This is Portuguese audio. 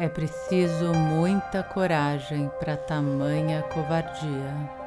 É preciso muita coragem para tamanha covardia.